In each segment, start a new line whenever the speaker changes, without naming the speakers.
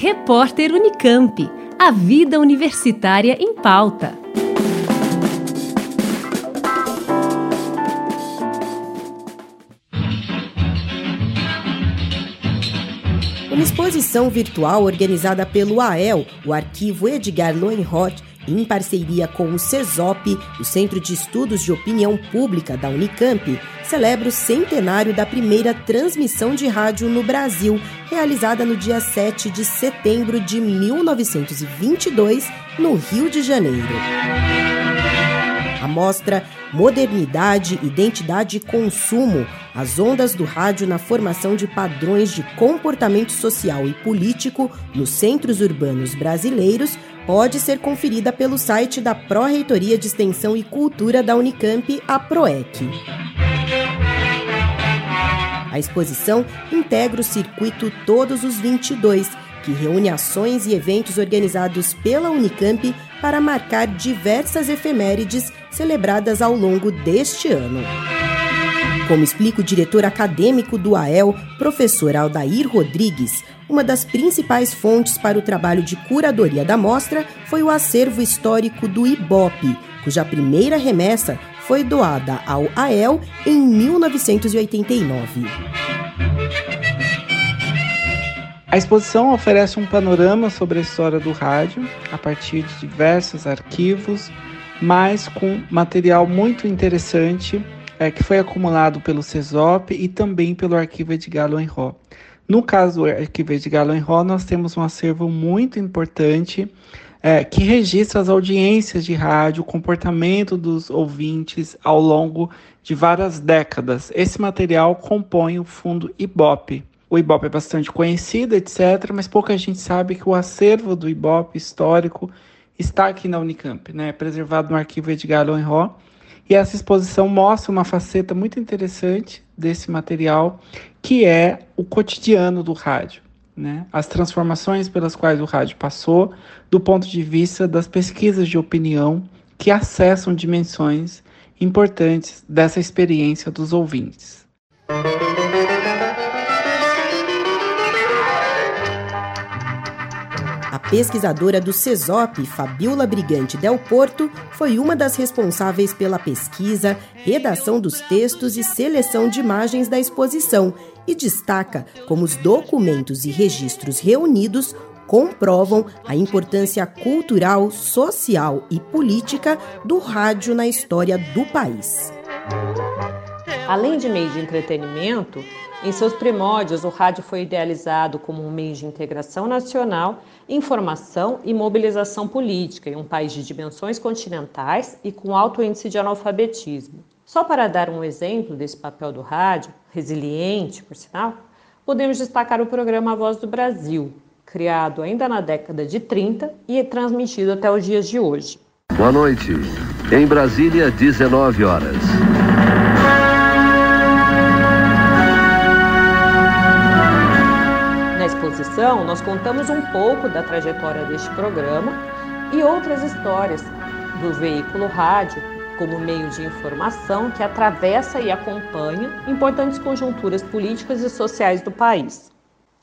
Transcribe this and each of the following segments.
Repórter Unicamp. A vida universitária em pauta.
Uma exposição virtual organizada pelo AEL, o Arquivo Edgar Loenroth, em parceria com o CESOP, o Centro de Estudos de Opinião Pública da Unicamp, celebra o centenário da primeira transmissão de rádio no Brasil, realizada no dia 7 de setembro de 1922, no Rio de Janeiro. A mostra Modernidade, Identidade e Consumo as ondas do rádio na formação de padrões de comportamento social e político nos centros urbanos brasileiros pode ser conferida pelo site da Pró-Reitoria de Extensão e Cultura da Unicamp, a PROEC. A exposição integra o circuito Todos os 22, que reúne ações e eventos organizados pela Unicamp para marcar diversas efemérides celebradas ao longo deste ano. Como explica o diretor acadêmico do AEL, professor Aldair Rodrigues, uma das principais fontes para o trabalho de curadoria da mostra foi o acervo histórico do IBOP, cuja primeira remessa foi doada ao AEL em 1989.
A exposição oferece um panorama sobre a história do rádio a partir de diversos arquivos, mas com material muito interessante é, que foi acumulado pelo CESOP e também pelo arquivo Edgar Loenró. No caso do arquivo de Galo nós temos um acervo muito importante é, que registra as audiências de rádio, o comportamento dos ouvintes ao longo de várias décadas. Esse material compõe o fundo IBOP. O IBOP é bastante conhecido, etc., mas pouca gente sabe que o acervo do IBOP histórico está aqui na Unicamp, né? preservado no arquivo Edgar Loenró. E essa exposição mostra uma faceta muito interessante desse material, que é o cotidiano do rádio. Né? As transformações pelas quais o rádio passou, do ponto de vista das pesquisas de opinião que acessam dimensões importantes dessa experiência dos ouvintes.
Pesquisadora do CESOP, Fabiola Brigante Del Porto, foi uma das responsáveis pela pesquisa, redação dos textos e seleção de imagens da exposição e destaca como os documentos e registros reunidos comprovam a importância cultural, social e política do rádio na história do país.
Além de meio de entretenimento, em seus primórdios o rádio foi idealizado como um meio de integração nacional, informação e mobilização política em um país de dimensões continentais e com alto índice de analfabetismo. Só para dar um exemplo desse papel do rádio, resiliente, por sinal, podemos destacar o programa A Voz do Brasil, criado ainda na década de 30 e transmitido até os dias de hoje.
Boa noite. Em Brasília, 19 horas.
Exposição, nós contamos um pouco da trajetória deste programa e outras histórias do veículo rádio como meio de informação que atravessa e acompanha importantes conjunturas políticas e sociais do país.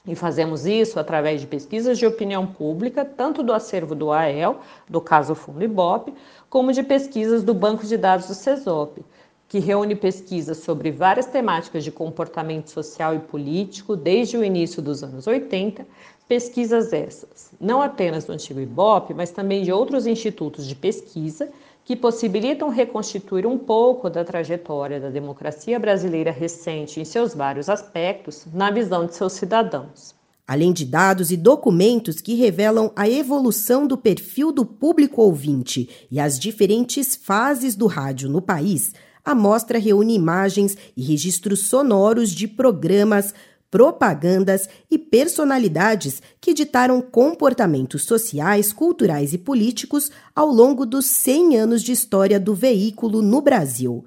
E fazemos isso através de pesquisas de opinião pública, tanto do acervo do AEL, do caso Fundo Ibope, como de pesquisas do Banco de Dados do CESOP, que reúne pesquisas sobre várias temáticas de comportamento social e político desde o início dos anos 80, pesquisas essas, não apenas do antigo IBOP, mas também de outros institutos de pesquisa que possibilitam reconstituir um pouco da trajetória da democracia brasileira recente em seus vários aspectos, na visão de seus cidadãos.
Além de dados e documentos que revelam a evolução do perfil do público ouvinte e as diferentes fases do rádio no país, a mostra reúne imagens e registros sonoros de programas, propagandas e personalidades que ditaram comportamentos sociais, culturais e políticos ao longo dos 100 anos de história do veículo no Brasil.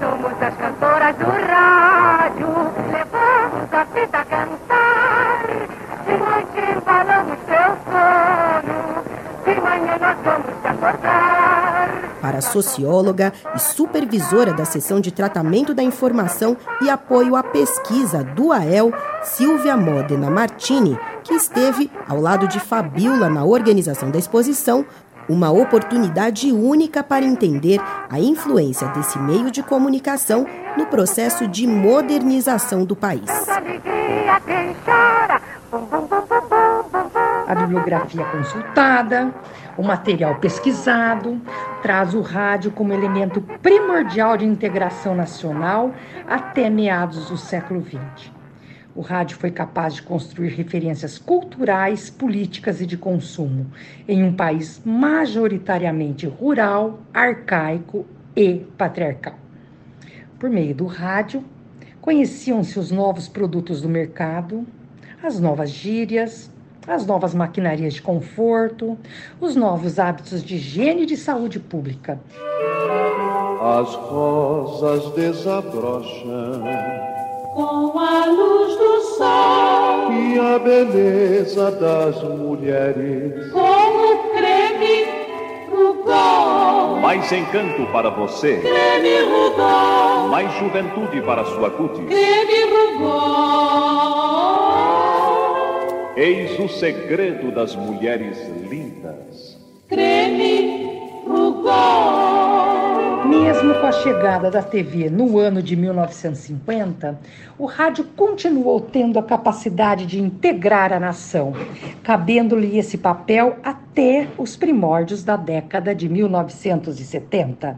Somos as cantoras do
socióloga e supervisora da seção de tratamento da informação e apoio à pesquisa do AEL, Silvia Modena Martini, que esteve ao lado de Fabiola na organização da exposição, uma oportunidade única para entender a influência desse meio de comunicação no processo de modernização do país.
A bibliografia consultada, o material pesquisado, traz o rádio como elemento primordial de integração nacional até meados do século XX. O rádio foi capaz de construir referências culturais, políticas e de consumo em um país majoritariamente rural, arcaico e patriarcal. Por meio do rádio, conheciam-se os novos produtos do mercado, as novas gírias, as novas maquinarias de conforto, os novos hábitos de higiene e de saúde pública.
As rosas desabrocham
com a luz do sol
e a beleza das mulheres.
Como creme Rugol.
Mais encanto para você.
Creme Rugol.
Mais juventude para sua cutis.
Creme Rugol.
Eis o segredo das mulheres lindas.
Creme Rugol.
Mesmo com a chegada da TV no ano de 1950, o rádio continuou tendo a capacidade de integrar a nação, cabendo-lhe esse papel até os primórdios da década de 1970.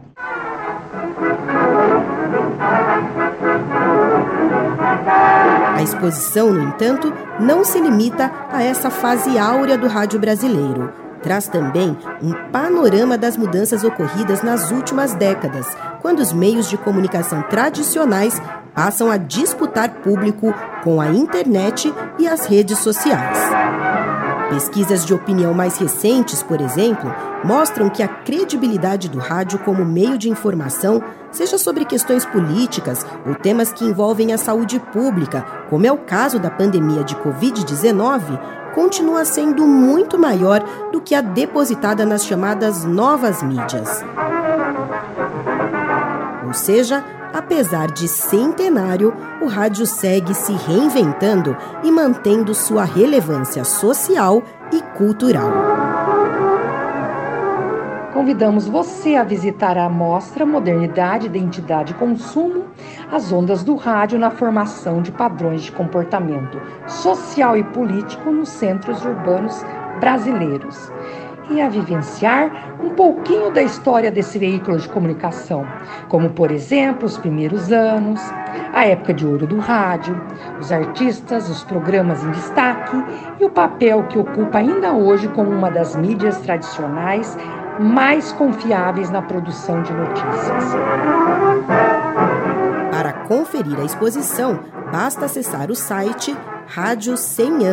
A exposição, no entanto, não se limita a essa fase áurea do rádio brasileiro traz também um panorama das mudanças ocorridas nas últimas décadas, quando os meios de comunicação tradicionais passam a disputar público com a internet e as redes sociais. Pesquisas de opinião mais recentes, por exemplo, mostram que a credibilidade do rádio como meio de informação, seja sobre questões políticas ou temas que envolvem a saúde pública, como é o caso da pandemia de Covid-19, continua sendo muito maior do que a depositada nas chamadas novas mídias. Ou seja, apesar de centenário, o rádio segue se reinventando e mantendo sua relevância social e cultural.
Convidamos você a visitar a mostra Modernidade, Identidade e Consumo, as ondas do rádio na formação de padrões de comportamento social e político nos centros urbanos brasileiros e a vivenciar um pouquinho da história desse veículo de comunicação, como, por exemplo, os primeiros anos, a época de ouro do rádio, os artistas, os programas em destaque e o papel que ocupa ainda hoje como uma das mídias tradicionais mais confiáveis na produção de notícias.
Para conferir a exposição, basta acessar o site rádio 100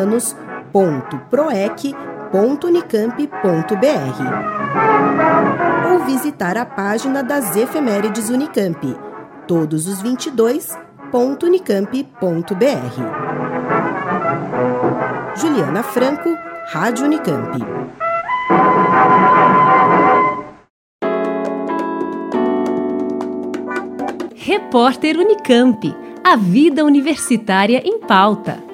anos.proec.unicamp.br ou visitar a página das efemérides Unicamp, todos os 22.unicamp.br. Juliana Franco, Rádio Unicamp.
Repórter Unicamp. A vida universitária em pauta.